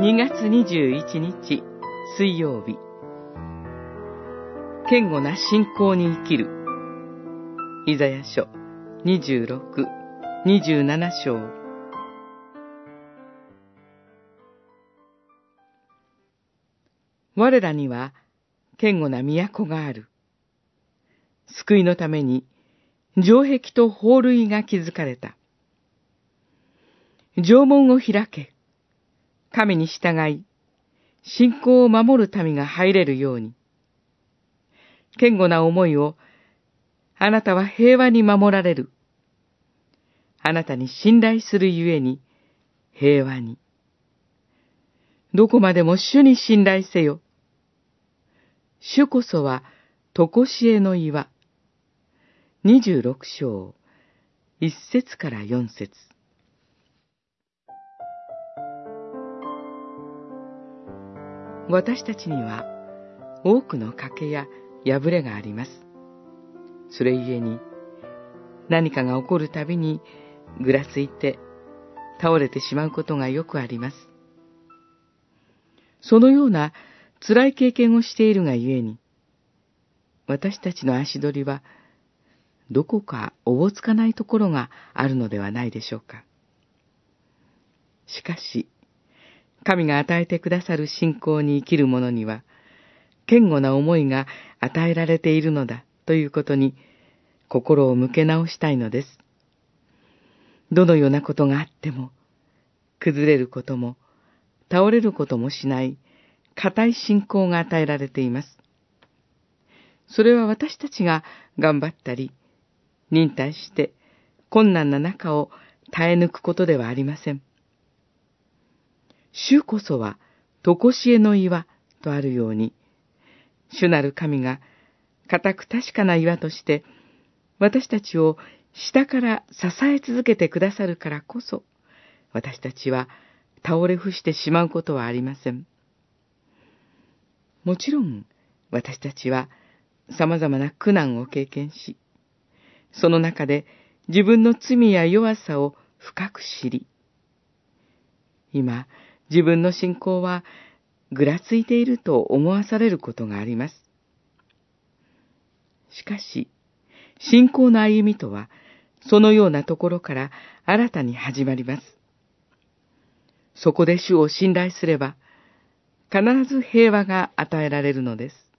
2月21日水曜日堅固な信仰に生きるイザヤ書26、27章我らには堅固な都がある。救いのために城壁と法塁が築かれた。城門を開け。神に従い、信仰を守る民が入れるように。堅固な思いを、あなたは平和に守られる。あなたに信頼するゆえに、平和に。どこまでも主に信頼せよ。主こそは、とこしえの岩。二十六章、一節から四節。私たちには多くの賭けや破れがあります。それゆえに何かが起こるたびにぐらついて倒れてしまうことがよくあります。そのような辛い経験をしているがゆえに、私たちの足取りはどこかおぼつかないところがあるのではないでしょうか。しかし、神が与えてくださる信仰に生きる者には、堅固な思いが与えられているのだということに心を向け直したいのです。どのようなことがあっても、崩れることも、倒れることもしない、固い信仰が与えられています。それは私たちが頑張ったり、忍耐して困難な中を耐え抜くことではありません。主こそは、とこしえの岩とあるように、主なる神が、固く確かな岩として、私たちを下から支え続けてくださるからこそ、私たちは倒れ伏してしまうことはありません。もちろん、私たちは様々な苦難を経験し、その中で自分の罪や弱さを深く知り、今、自分の信仰はぐらついていると思わされることがあります。しかし、信仰の歩みとは、そのようなところから新たに始まります。そこで主を信頼すれば、必ず平和が与えられるのです。